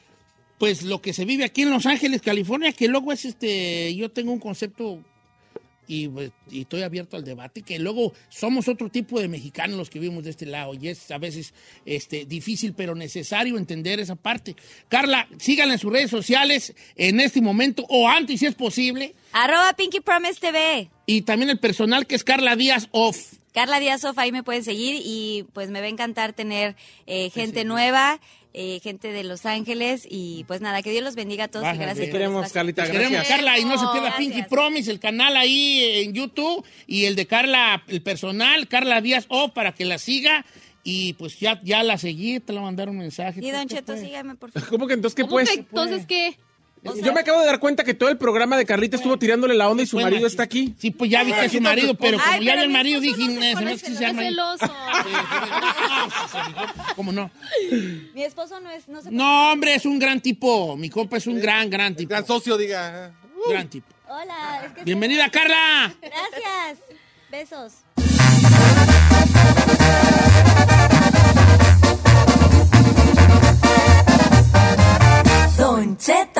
Pues lo que se vive aquí en Los Ángeles, California, que luego es este, yo tengo un concepto y, pues, y estoy abierto al debate, que luego somos otro tipo de mexicanos los que vivimos de este lado y es a veces este, difícil pero necesario entender esa parte. Carla, síganla en sus redes sociales en este momento o antes si es posible Arroba Pinky Promise TV. y también el personal que es Carla Díaz Off. Carla Díaz Sofa, ahí me pueden seguir y pues me va a encantar tener eh, gente nueva, eh, gente de Los Ángeles y pues nada, que Dios los bendiga a todos Baja, y gracias. te queremos. Carlita, Te queremos, gracias. Carla, y no se pierda Gracias. Pinky Promise, el canal ahí en YouTube, y el de Carla, el personal, Carla Díaz O, para que la siga. Y pues ya, ya la seguí, te la mandaron mensaje. Y Don ¿Qué Cheto, sígame por favor. ¿Cómo que entonces qué ¿Cómo pues? que entonces qué? Yo me acabo de dar cuenta que todo el programa de Carlita estuvo tirándole la onda y su Bueno, marido está aquí. Sí, pues ya vi que es su marido, pero como Ay, ya vi el marido, dije, no se "Eh, se pone hace que sea Es marido". celoso. ¿Cómo no? Mi esposo no es, no se No, hombre, es un gran tipo. Mi compa es un gran, gran tipo. Gran socio, diga. Gran tipo. Hola, es que Bienvenida, Carla. Gracias. Besos. Don Cheto.